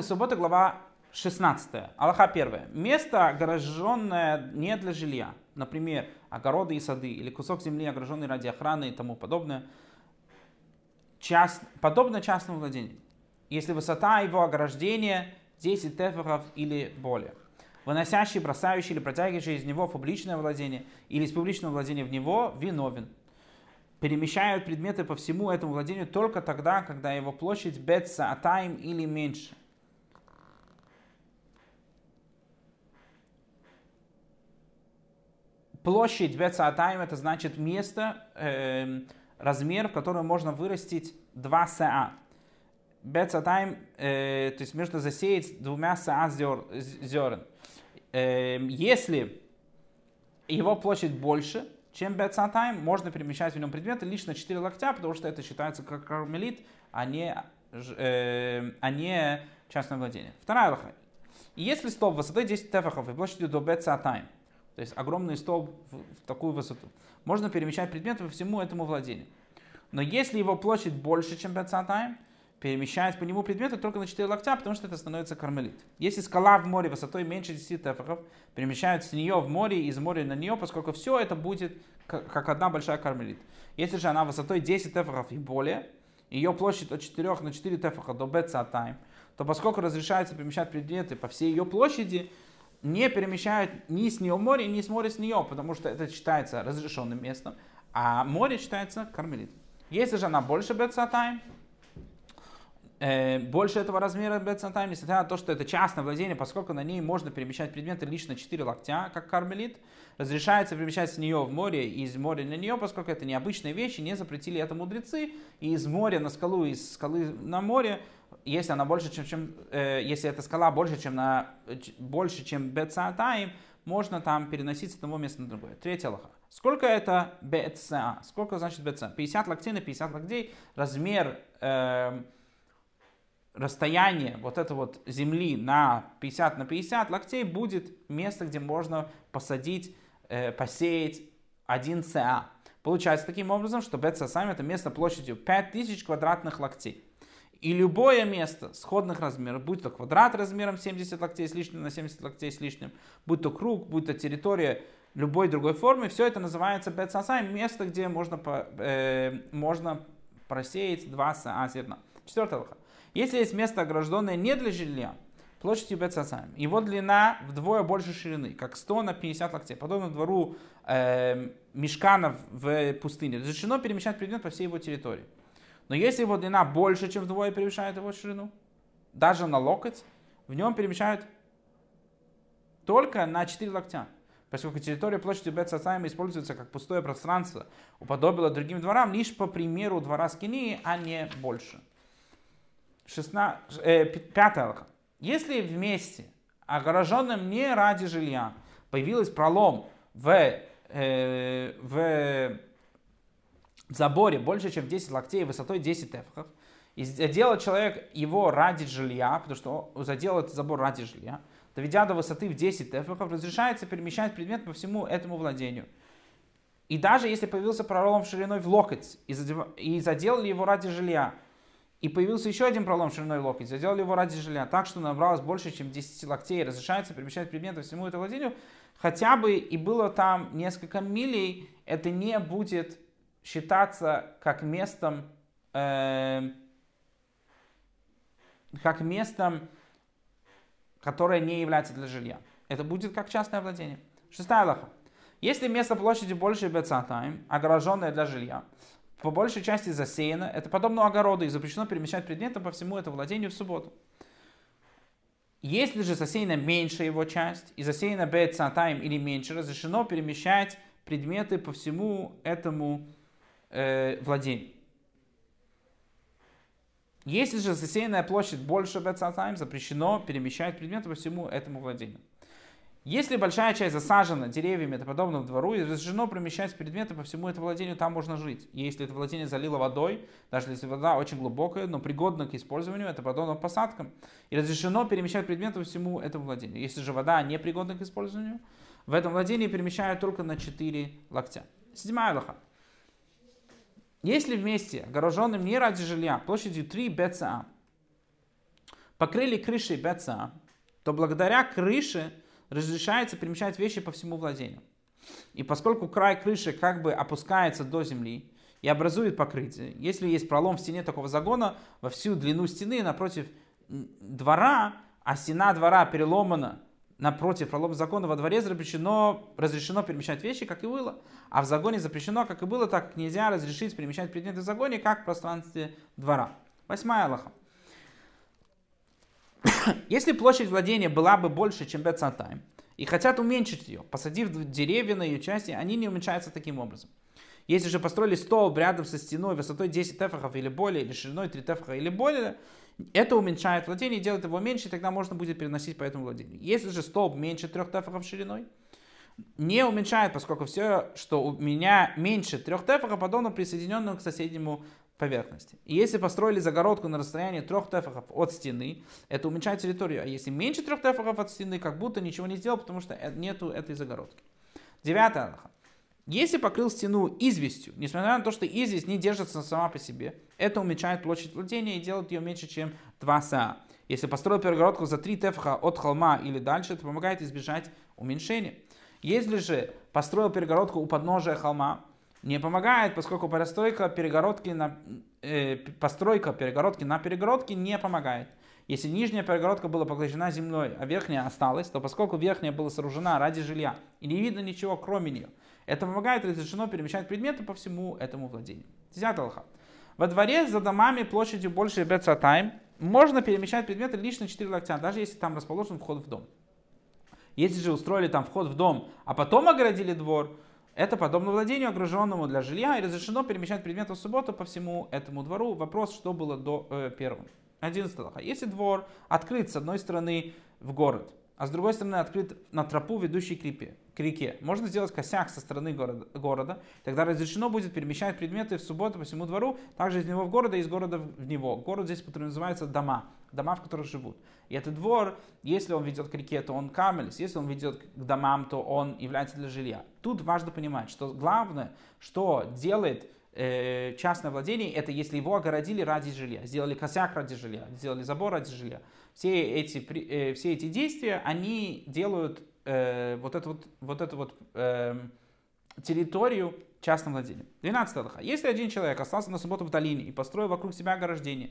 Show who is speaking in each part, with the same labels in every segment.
Speaker 1: Законы субботы, глава 16. Аллаха 1. Место, огороженное не для жилья, например, огороды и сады, или кусок земли, огороженный ради охраны и тому подобное, част, подобно частному владению, если высота его ограждения 10 тефахов или более. Выносящий, бросающий или протягивающий из него в публичное владение или из публичного владения в него виновен перемещают предметы по всему этому владению только тогда, когда его площадь бетса атаим или меньше. Площадь бетса атаим это значит место, э, размер, в котором можно вырастить 2 саа. Бетса атаим, э, то есть можно засеять двумя саа зерен. Э, если его площадь больше, чем бецатайм, можно перемещать в нем предметы лишь на 4 локтя, потому что это считается как кармелит, а не, э, а не частное владение. Вторая лоха. Если столб высотой 10 тефахов и площадью до бецатайм, то есть огромный столб в, в такую высоту, можно перемещать предметы по всему этому владению. Но если его площадь больше, чем бецатайм, перемещать по нему предметы только на 4 локтя, потому что это становится кармелит. Если скала в море высотой меньше 10 тефахов, перемещают с нее в море, из моря на нее, поскольку все это будет как одна большая кармелит. Если же она высотой 10 тефахов и более, ее площадь от 4 на 4 тефаха до бецатайм, то поскольку разрешается перемещать предметы по всей ее площади, не перемещают ни с нее море, ни с моря с нее, потому что это считается разрешенным местом, а море считается кармелит. Если же она больше бецатайм, Э, больше этого размера бецантайм, несмотря на то, что это частное владение, поскольку на ней можно перемещать предметы лишь на 4 локтя, как кармелит, разрешается перемещать с нее в море и из моря на нее, поскольку это необычные вещи, не запретили это мудрецы, и из моря на скалу, из скалы на море, если она больше, чем, чем э, если эта скала больше, чем на больше, чем бецатайм, можно там переносить с одного места на другое. Третья лоха. Сколько это беца? Сколько значит беца? 50 локтей на 50 локтей. Размер э, расстояние вот это вот земли на 50 на 50 локтей будет место, где можно посадить, э, посеять один СА. Получается таким образом, что Сасами это место площадью 5000 квадратных локтей. И любое место сходных размеров, будь то квадрат размером 70 локтей с лишним на 70 локтей с лишним, будь то круг, будь то территория любой другой формы, все это называется Бет Сасами, место, где можно, э, можно просеять два саа зерна. Четвертая лоха. Если есть место огражденное не для жилья, площадью Бецасаем, его длина вдвое больше ширины, как 100 на 50 локтей, подобно двору э, мешканов в пустыне, разрешено перемещать предмет по всей его территории. Но если его длина больше, чем вдвое превышает его ширину, даже на локоть, в нем перемещают только на 4 локтя. Поскольку территория площади Бецасаем используется как пустое пространство, уподобило другим дворам лишь по примеру двора Скинии, а не больше. 16, э, 5 алха. Если вместе, огороженным не ради жилья, появилась пролом в, э, в заборе больше, чем 10 локтей, высотой 10 тефахов, и заделал человек его ради жилья, потому что он заделал этот забор ради жилья, доведя до высоты в 10 тефахов, разрешается перемещать предмет по всему этому владению. И даже если появился пролом шириной в локоть и заделали его ради жилья, и появился еще один пролом шириной локоть. Заделали его ради жилья так, что набралось больше, чем 10 локтей. Разрешается перемещать предметы всему этому владению. Хотя бы и было там несколько милей, это не будет считаться как местом, э, как местом, которое не является для жилья. Это будет как частное владение. Шестая лоха. Если место площади больше бецатаем, огороженное для жилья, по большей части засеяно. Это подобно огороду и запрещено перемещать предметы по всему этому владению в субботу. Если же засеяна меньшая его часть и засеяна бецатайм или меньше, разрешено перемещать предметы по всему этому э, владению. Если же засеянная площадь больше бецатайм, запрещено перемещать предметы по всему этому владению. Если большая часть засажена деревьями, это подобно двору, и разрешено промещать предметы по всему этому владению, там можно жить. если это владение залило водой, даже если вода очень глубокая, но пригодна к использованию, это подобно посадкам. И разрешено перемещать предметы по всему этому владению. Если же вода не пригодна к использованию, в этом владении перемещают только на 4 локтя. Седьмая лоха. Если вместе, огороженным не ради жилья, площадью 3 БЦА, покрыли крышей БЦА, то благодаря крыше разрешается перемещать вещи по всему владению. И поскольку край крыши как бы опускается до земли и образует покрытие, если есть пролом в стене такого загона во всю длину стены напротив двора, а стена двора переломана напротив пролома закона во дворе запрещено, разрешено перемещать вещи, как и было. А в загоне запрещено, как и было, так как нельзя разрешить перемещать предметы в загоне, как в пространстве двора. Восьмая Аллаха. Если площадь владения была бы больше, чем Бецатайм, и хотят уменьшить ее, посадив деревья на ее части, они не уменьшаются таким образом. Если же построили столб рядом со стеной высотой 10 тефахов или более, или шириной 3 тефаха или более, это уменьшает владение, делает его меньше, и тогда можно будет переносить по этому владению. Если же столб меньше 3 тефахов шириной, не уменьшает, поскольку все, что у меня меньше 3 тефахов, подобно присоединенному к соседнему поверхности. И если построили загородку на расстоянии 3 тефахов от стены, это уменьшает территорию. А если меньше 3 тефахов от стены, как будто ничего не сделал, потому что нету этой загородки. Девятая алха. Если покрыл стену известью, несмотря на то, что известь не держится сама по себе, это уменьшает площадь владения и делает ее меньше, чем 2 са. Если построил перегородку за 3 тефха от холма или дальше, это помогает избежать уменьшения. Если же построил перегородку у подножия холма, не помогает, поскольку постройка перегородки на, э, постройка перегородки на перегородке не помогает. Если нижняя перегородка была поглощена землей, а верхняя осталась, то поскольку верхняя была сооружена ради жилья и не видно ничего кроме нее, это помогает разрешено перемещать предметы по всему этому владению. Десятый лоха. Во дворе за домами площадью больше бецатайм можно перемещать предметы лишь на 4 локтя, даже если там расположен вход в дом. Если же устроили там вход в дом, а потом оградили двор, это подобно владению, ограженному для жилья, и разрешено перемещать предметы в субботу по всему этому двору. Вопрос, что было до э, первого. 11 лоха. Если двор открыт с одной стороны в город, а с другой стороны открыт на тропу, ведущей к реке, к реке. Можно сделать косяк со стороны города, города, тогда разрешено будет перемещать предметы в субботу по всему двору, также из него в города и из города в него. Город здесь называется дома, дома, в которых живут. И этот двор, если он ведет к реке, то он камелис, если он ведет к домам, то он является для жилья. Тут важно понимать, что главное, что делает э, частное владение, это если его огородили ради жилья, сделали косяк ради жилья, сделали забор ради жилья все эти, э, все эти действия, они делают э, вот эту вот, вот, эту вот э, территорию частным владением. 12 Аллаха. Если один человек остался на субботу в долине и построил вокруг себя ограждение,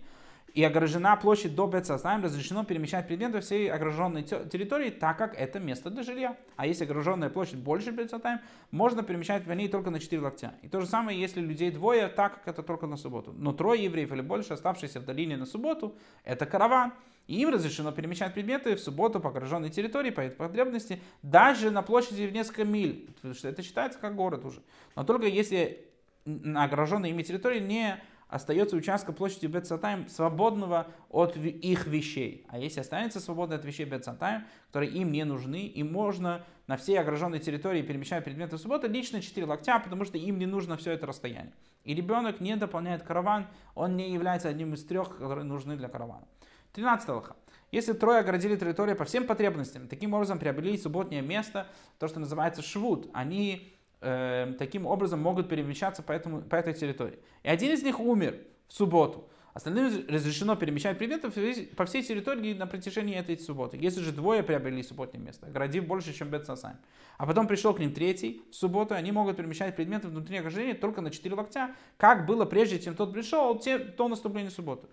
Speaker 1: и ограждена площадь до Бецасаем, разрешено перемещать предметы всей ограженной территории, так как это место для жилья. А если ограженная площадь больше Бецасаем, можно перемещать по ней только на 4 локтя. И то же самое, если людей двое, так как это только на субботу. Но трое евреев или больше, оставшиеся в долине на субботу, это караван. И им разрешено перемещать предметы в субботу по ограженной территории по этой потребности, даже на площади в несколько миль, потому что это считается как город уже. Но только если на ограженной ими территории не остается участка площади Бетсатайм свободного от их вещей. А если останется свободно от вещей Бетсатайм, которые им не нужны, и можно на всей ограженной территории перемещать предметы в субботу лично 4 локтя, потому что им не нужно все это расстояние. И ребенок не дополняет караван, он не является одним из трех, которые нужны для каравана. 13 лоха. Если трое оградили территорию по всем потребностям, таким образом приобрели субботнее место, то, что называется швуд, они э, таким образом могут перемещаться по, этому, по этой территории. И один из них умер в субботу. Остальным разрешено перемещать предметы по всей территории на протяжении этой субботы. Если же двое приобрели субботнее место, оградив больше, чем Бетсасайм, а потом пришел к ним третий в субботу, они могут перемещать предметы внутри ограждения только на 4 локтя, как было прежде, чем тот пришел, те, до наступления субботы.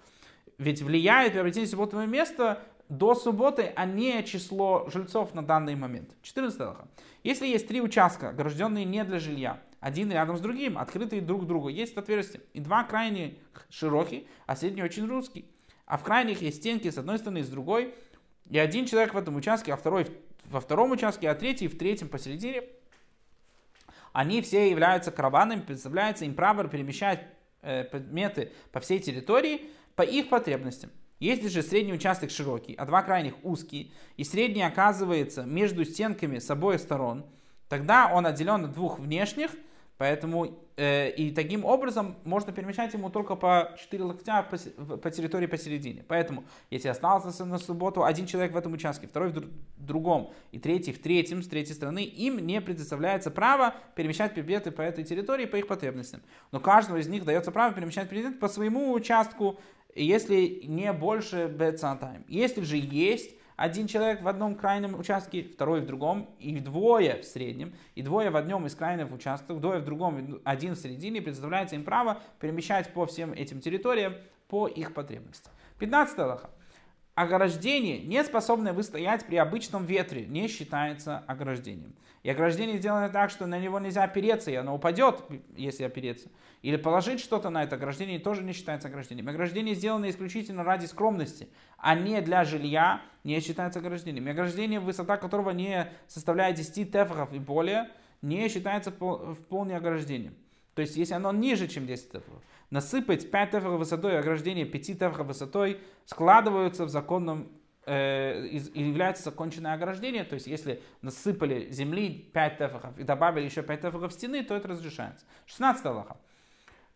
Speaker 1: Ведь влияет приобретение субботного места до субботы, а не число жильцов на данный момент. 14 лоха. Если есть три участка, огражденные не для жилья, один рядом с другим, открытые друг к другу, есть отверстия, и два крайних широкие, а средний очень русский. А в крайних есть стенки с одной стороны и с другой, и один человек в этом участке, а второй во втором участке, а третий в третьем посередине. Они все являются караванами, представляется им право перемещать э, предметы по всей территории по их потребностям. Если же средний участок широкий, а два крайних узкие, и средний оказывается между стенками с обоих сторон, тогда он отделен от двух внешних, поэтому э, и таким образом можно перемещать ему только по 4 локтя по, по территории посередине. Поэтому, если остался на субботу один человек в этом участке, второй в другом и третий в третьем, с третьей стороны, им не предоставляется право перемещать предметы по этой территории по их потребностям. Но каждому из них дается право перемещать предметы по своему участку если не больше бецатайм. Если же есть один человек в одном крайнем участке, второй в другом, и двое в среднем, и двое в одном из крайних участков, двое в другом, один в середине, предоставляется им право перемещать по всем этим территориям по их потребностям. 15 Аллаха. Ограждение, не способное выстоять при обычном ветре, не считается ограждением. И ограждение сделано так, что на него нельзя опереться, и оно упадет, если опереться. Или положить что-то на это ограждение тоже не считается ограждением. Ограждение сделано исключительно ради скромности, а не для жилья, не считается ограждением. И ограждение, высота которого не составляет 10 тефахов и более, не считается вполне ограждением. То есть, если оно ниже, чем 10 тефахов насыпать 5 тефахов высотой ограждение 5 тефахов высотой складываются в законном э, и является законченное ограждение. То есть, если насыпали земли 5 тефахов и добавили еще 5 тефахов стены, то это разрешается. 16 Аллаха.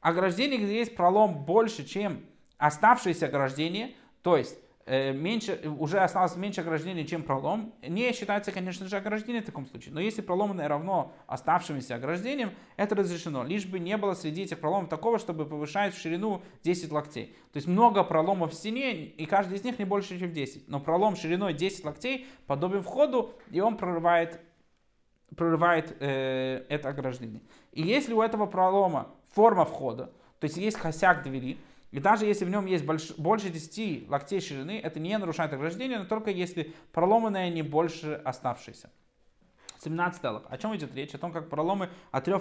Speaker 1: Ограждение, где есть пролом больше, чем оставшееся ограждение, то есть меньше, уже осталось меньше ограждений, чем пролом, не считается, конечно же, ограждение в таком случае. Но если проломанное равно оставшимся ограждениям, это разрешено. Лишь бы не было среди этих проломов такого, чтобы повышать в ширину 10 локтей. То есть много проломов в стене, и каждый из них не больше, чем 10. Но пролом шириной 10 локтей подобен входу, и он прорывает, прорывает э, это ограждение. И если у этого пролома форма входа, то есть есть косяк двери, и даже если в нем есть больш, больше 10 локтей ширины, это не нарушает ограждение, но только если проломанное не больше оставшееся. 17 аллах. О чем идет речь? О том, как проломы от 3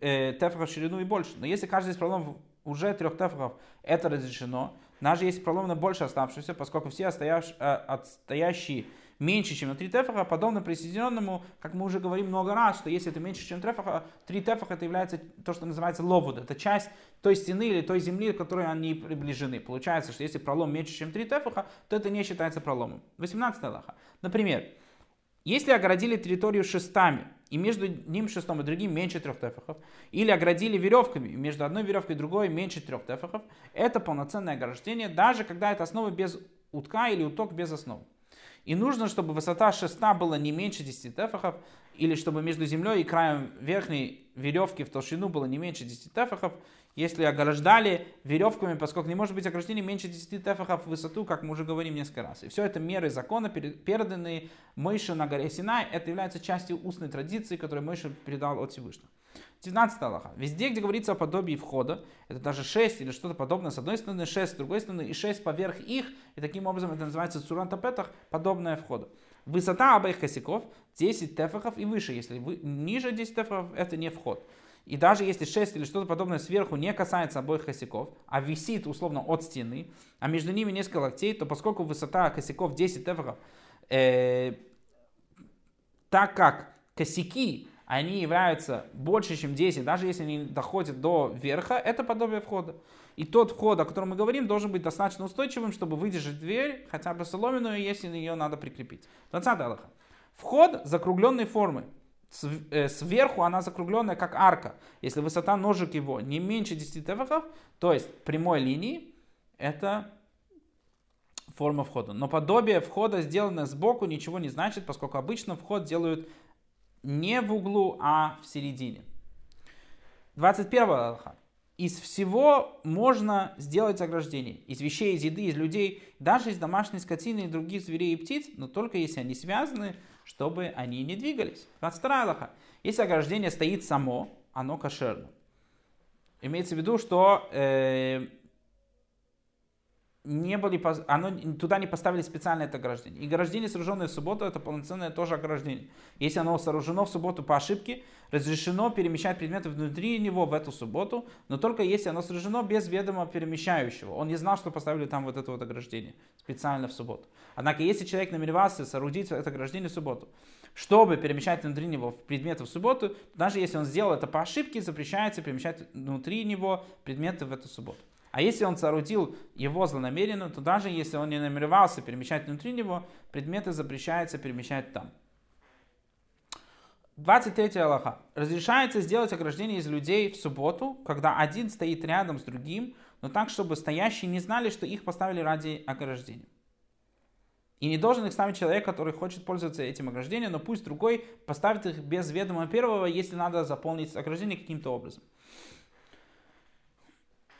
Speaker 1: э, тефахов ширину и больше. Но если каждый из проломов уже 3 тефахов, это разрешено. Даже если проломы больше оставшиеся, поскольку все э, отстоящие меньше, чем на 3 тефаха, подобно присоединенному, как мы уже говорим много раз, что если это меньше, чем тефаха, 3 тефаха это является то, что называется ловуд. Это часть той стены или той земли, к которой они приближены. Получается, что если пролом меньше, чем 3 тефаха, то это не считается проломом. 18 Аллаха. Например, если огородили территорию шестами, и между ним шестом и другим меньше трех тефахов, или оградили веревками, и между одной веревкой и другой меньше трех тефахов, это полноценное ограждение, даже когда это основа без утка или уток без основы. И нужно, чтобы высота шеста была не меньше 10 тефахов, или чтобы между землей и краем верхней веревки в толщину было не меньше 10 тефахов, если ограждали веревками, поскольку не может быть ограждение меньше 10 тефахов в высоту, как мы уже говорим несколько раз. И все это меры закона, переданные Мойше на горе Синай, это является частью устной традиции, которую Мойше передал от Всевышнего. 19 Аллаха. Везде, где говорится о подобии входа, это даже 6 или что-то подобное, с одной стороны 6, с другой стороны и 6 поверх их, и таким образом это называется цурантапетах, подобное входа. Высота обоих косяков 10 тефахов и выше. Если вы, ниже 10 тефахов, это не вход. И даже если 6 или что-то подобное сверху не касается обоих косяков, а висит условно от стены, а между ними несколько локтей, то поскольку высота косяков 10 тефахов, э, так как косяки они являются больше, чем 10, даже если они доходят до верха, это подобие входа. И тот вход, о котором мы говорим, должен быть достаточно устойчивым, чтобы выдержать дверь, хотя бы соломенную, если ее надо прикрепить. 20 Аллаха. Вход закругленной формы. Э, сверху она закругленная, как арка. Если высота ножек его не меньше 10 тефахов, то есть прямой линии, это форма входа. Но подобие входа, сделанное сбоку, ничего не значит, поскольку обычно вход делают не в углу, а в середине. 21 Аллаха. Из всего можно сделать ограждение. Из вещей, из еды, из людей, даже из домашней скотины и других зверей и птиц, но только если они связаны, чтобы они не двигались. 22 Аллаха. Если ограждение стоит само, оно кошерно. Имеется в виду, что э, не были, оно, туда не поставили специальное это ограждение. И ограждение, сооруженное в субботу, это полноценное тоже ограждение. Если оно сооружено в субботу по ошибке, разрешено перемещать предметы внутри него в эту субботу, но только если оно сооружено без ведома перемещающего. Он не знал, что поставили там вот это вот ограждение специально в субботу. Однако, если человек намеревался соорудить это ограждение в субботу, чтобы перемещать внутри него предметы в субботу, даже если он сделал это по ошибке, запрещается перемещать внутри него предметы в эту субботу. А если он соорудил его злонамеренно, то даже если он не намеревался перемещать внутри него, предметы запрещается перемещать там. 23 Аллаха. Разрешается сделать ограждение из людей в субботу, когда один стоит рядом с другим, но так, чтобы стоящие не знали, что их поставили ради ограждения. И не должен их ставить человек, который хочет пользоваться этим ограждением, но пусть другой поставит их без ведома первого, если надо заполнить ограждение каким-то образом.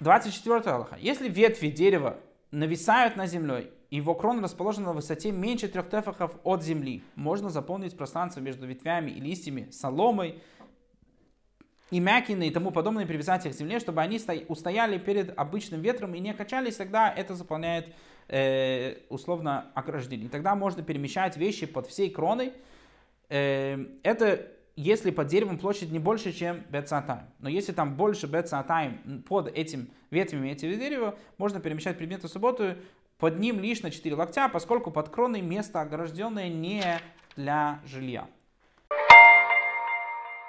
Speaker 1: 24 Аллаха. Если ветви дерева нависают над землей, и его крона расположена на высоте меньше трех тефахов от земли. Можно заполнить пространство между ветвями и листьями соломой, и мякины и тому подобное привязать их к земле, чтобы они устояли перед обычным ветром и не качались, тогда это заполняет э, условно ограждение. И тогда можно перемещать вещи под всей кроной. Э, это если под деревом площадь не больше, чем бецатайм. Но если там больше бецатайм под этим ветвями этого дерева, можно перемещать предметы в субботу под ним лишь на 4 локтя, поскольку под кроной место огражденное не для жилья.